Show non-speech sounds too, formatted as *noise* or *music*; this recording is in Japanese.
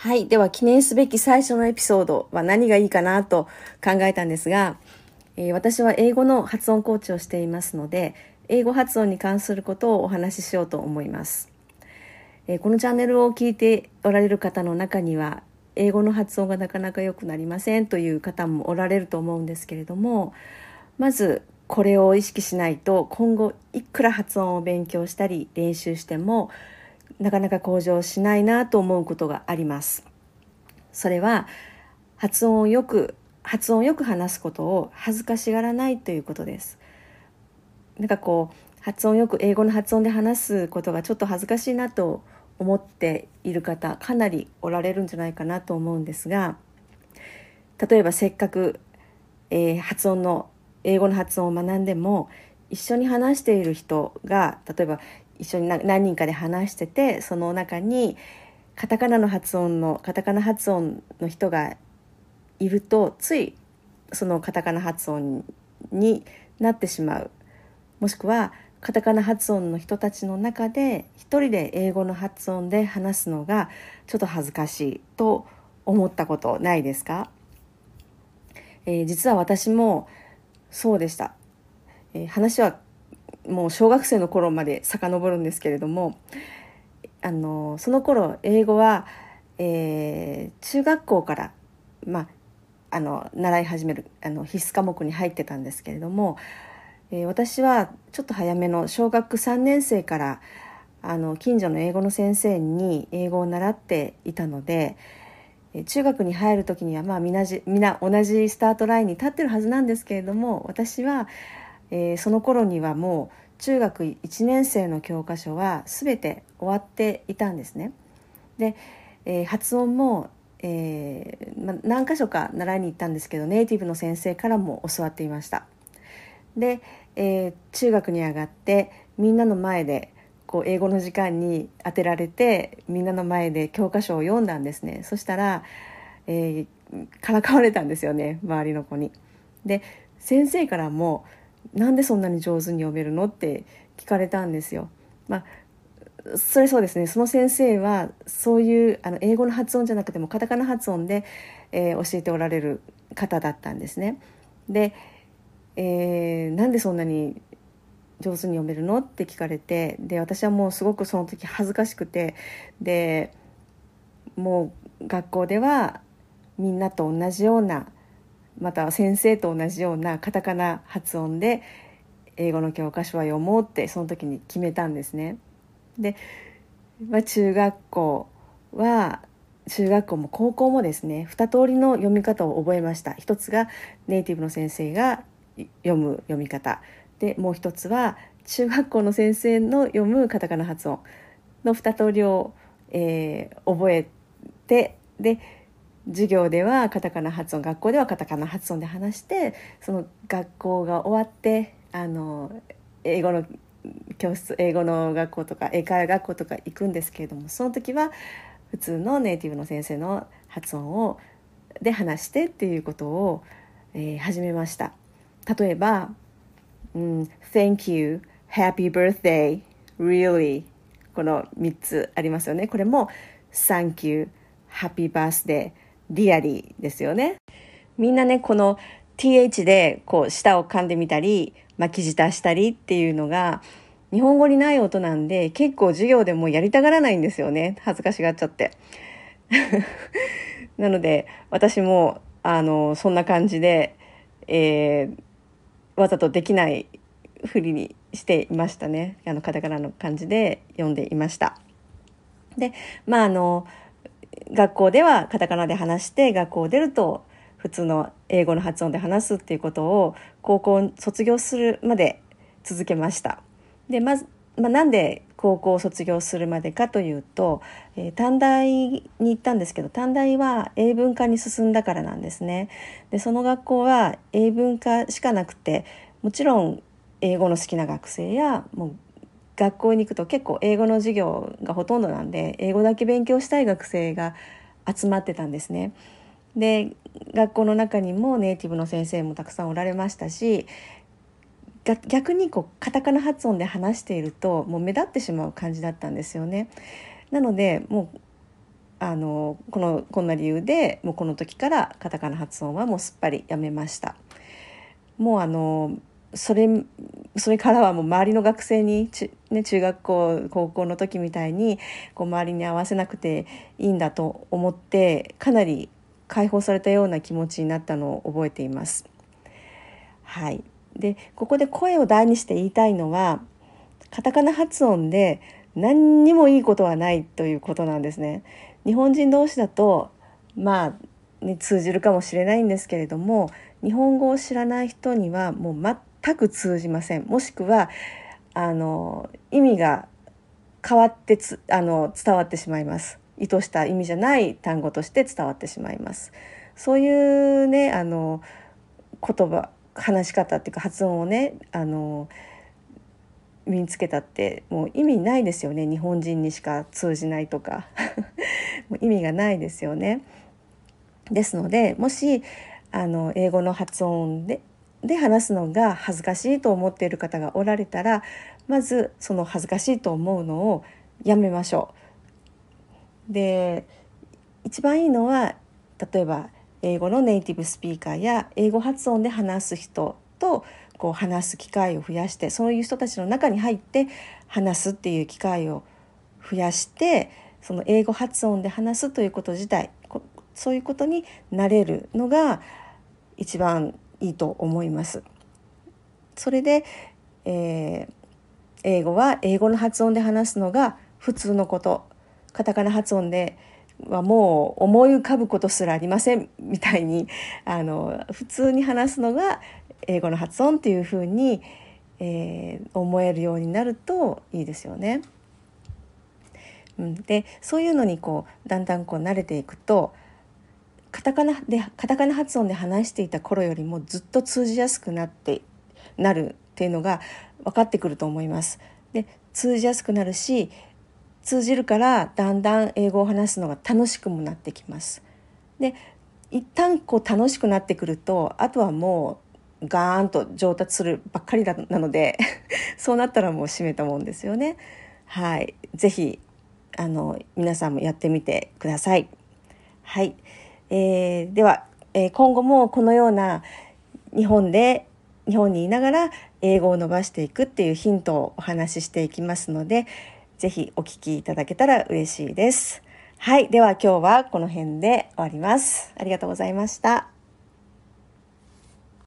はい。では、記念すべき最初のエピソードは何がいいかなと考えたんですが、えー、私は英語の発音コーチをしていますので、英語発音に関することをお話ししようと思います。えー、このチャンネルを聞いておられる方の中には、英語の発音がなかなか良くなりませんという方もおられると思うんですけれども、まずこれを意識しないと今後いくら発音を勉強したり練習してもなかなか向上しないなと思うことがあります。それは発音をよく発音よく話すことを恥ずかしがらないということです。なんかこう発音よく英語の発音で話すことがちょっと恥ずかしいなと思っている方かなりおられるんじゃないかなと思うんですが例えばせっかく、えー、発音の英語の発音を学んでも一緒に話している人が例えば一緒に何人かで話しててその中にカタカナの発音のカタカナ発音の人がいるとついそのカタカナ発音になってしまう。もしくはカタカナ発音の人たちの中で一人で英語の発音で話すのがちょっと恥ずかしいと思ったことないですか、えー、実は私もそうでした、えー、話はもう小学生の頃まで遡るんですけれどもあのその頃英語は、えー、中学校から、まあ、あの習い始めるあの必須科目に入ってたんですけれども、えー、私はちょっと早めの小学3年生からあの近所の英語の先生に英語を習っていたので中学に入る時にはまあみんなみな同じスタートラインに立ってるはずなんですけれども私はえー、その頃にはもう中学1年生の教科書は全て終わっていたんですね。で、えー、発音も、えーま、何箇所か習いに行ったんですけどネイティブの先生からも教わっていました。で、えー、中学に上がってみんなの前でこう英語の時間に当てられてみんなの前で教科書を読んだんですねそしたら、えー、からかわれたんですよね周りの子に。で先生からもなんでそんなに上手に読めるのって聞かれたんですよ。まあそれそうですねその先生はそういうあの英語の発音じゃなくてもカタカナ発音で、えー、教えておられる方だったんですね。で、えー、なんでそんなに上手に読めるのって聞かれてで私はもうすごくその時恥ずかしくてでもう学校ではみんなと同じようなまた先生と同じようなカタカナ発音で英語の教科書は読もうってその時に決めたんですね。で、まあ、中学校は中学校も高校もですね2通りの読み方を覚えました一つがネイティブの先生が読む読み方でもう一つは中学校の先生の読むカタカナ発音の2通りを、えー、覚えてで授業ではカタカナ発音学校ではカタカナ発音で話してその学校が終わってあの英語の教室英語の学校とか英会話学校とか行くんですけれどもその時は普通のネイティブの先生の発音をで話してっていうことを、えー、始めました。例えば「うん、Thank you」「Happy birthday」「Really」この3つありますよね。これも「Thank you」「Happy birthday」リアリーですよね。みんなね、この th でこう舌を噛んでみたり、巻き舌したりっていうのが日本語にない音なんで結構授業でもやりたがらないんですよね。恥ずかしがっちゃって。*laughs* なので私もあのそんな感じで、えー、わざとできないふりにしていましたね。あのカタカナの感じで読んでいました。で、まああの学校ではカタカナで話して学校を出ると普通の英語の発音で話すっていうことを高校卒業するまで続けました。でまず、まあ、なんで高校を卒業するまでかというと、えー、短大に行ったんですけど短大は英文化に進んだからなんですね。でその学校は英文化しかなくてもちろん英語の好きな学生やもう学校に行くと結構英語の授業がほとんどなんで英語だけ勉強したい学生が集まってたんですね。で学校の中にもネイティブの先生もたくさんおられましたし逆にこうカタカナ発音で話しているともう目立ってしまう感じだったんですよね。なのでもうあのこのこんな理由でもうこの時からカタカナ発音はもうすっぱりやめましたもうあのそれそれからはもう周りの学生に、ね、中学校高校の時みたいにこう周りに合わせなくていいんだと思ってかなり解放されたような気持ちになったのを覚えています。はい、でここで声を大にして言いたいのはカタカナ発音で何にもいいことはないということなんですね。日本人同士だとまあ、ね、通じるかもしれないんですけれども日本語を知らない人にはもう全く通じませんもしくはあの意味が変わってつあの伝わってしまいます。意図した意味じゃない単語として伝わってしまいます。そういうねあの言葉話し方っていうか発音をねあの身につけたってもう意味ないですよね。日本人にしか通じないとか。*laughs* もう意味がないですよね。ですのでもしあの英語の発音でで話すのが恥ずかしいと思っている方がおられたらまずその恥ずかしいと思うのをやめましょう。で一番いいのは例えば英語のネイティブスピーカーや英語発音で話す人とこう話す機会を増やしてそういう人たちの中に入って話すっていう機会を増やしてその英語発音で話すということ自体そういうことになれるのが一番いいと思います。それで、えー、英語は英語の発音で話すのが普通のことカタカナ発音ではもう思い浮かぶことすらありませんみたいにあの普通に話すのが英語の発音っていうふうに、えー、思えるようになるといいですよね。うん、でそういうのにこうだんだんこう慣れていくとカタカナでカタカナ発音で話していた頃よりもずっと通じやすくなってなるっていうのが分かってくると思います。で通じやすくなるし通じるからだんだん英語を話すのが楽しくもなってきます。で一旦こう楽しくなってくるとあとはもうガーンと上達するばっかりなので *laughs* そうなったらもう閉めたもんですよね。はい、ぜひあの皆さんもやってみてください。はい、えー、では、えー、今後もこのような日本で日本にいながら英語を伸ばしていくっていうヒントをお話ししていきますので、ぜひお聞きいただけたら嬉しいです。はい。では今日はこの辺で終わります。ありがとうございました。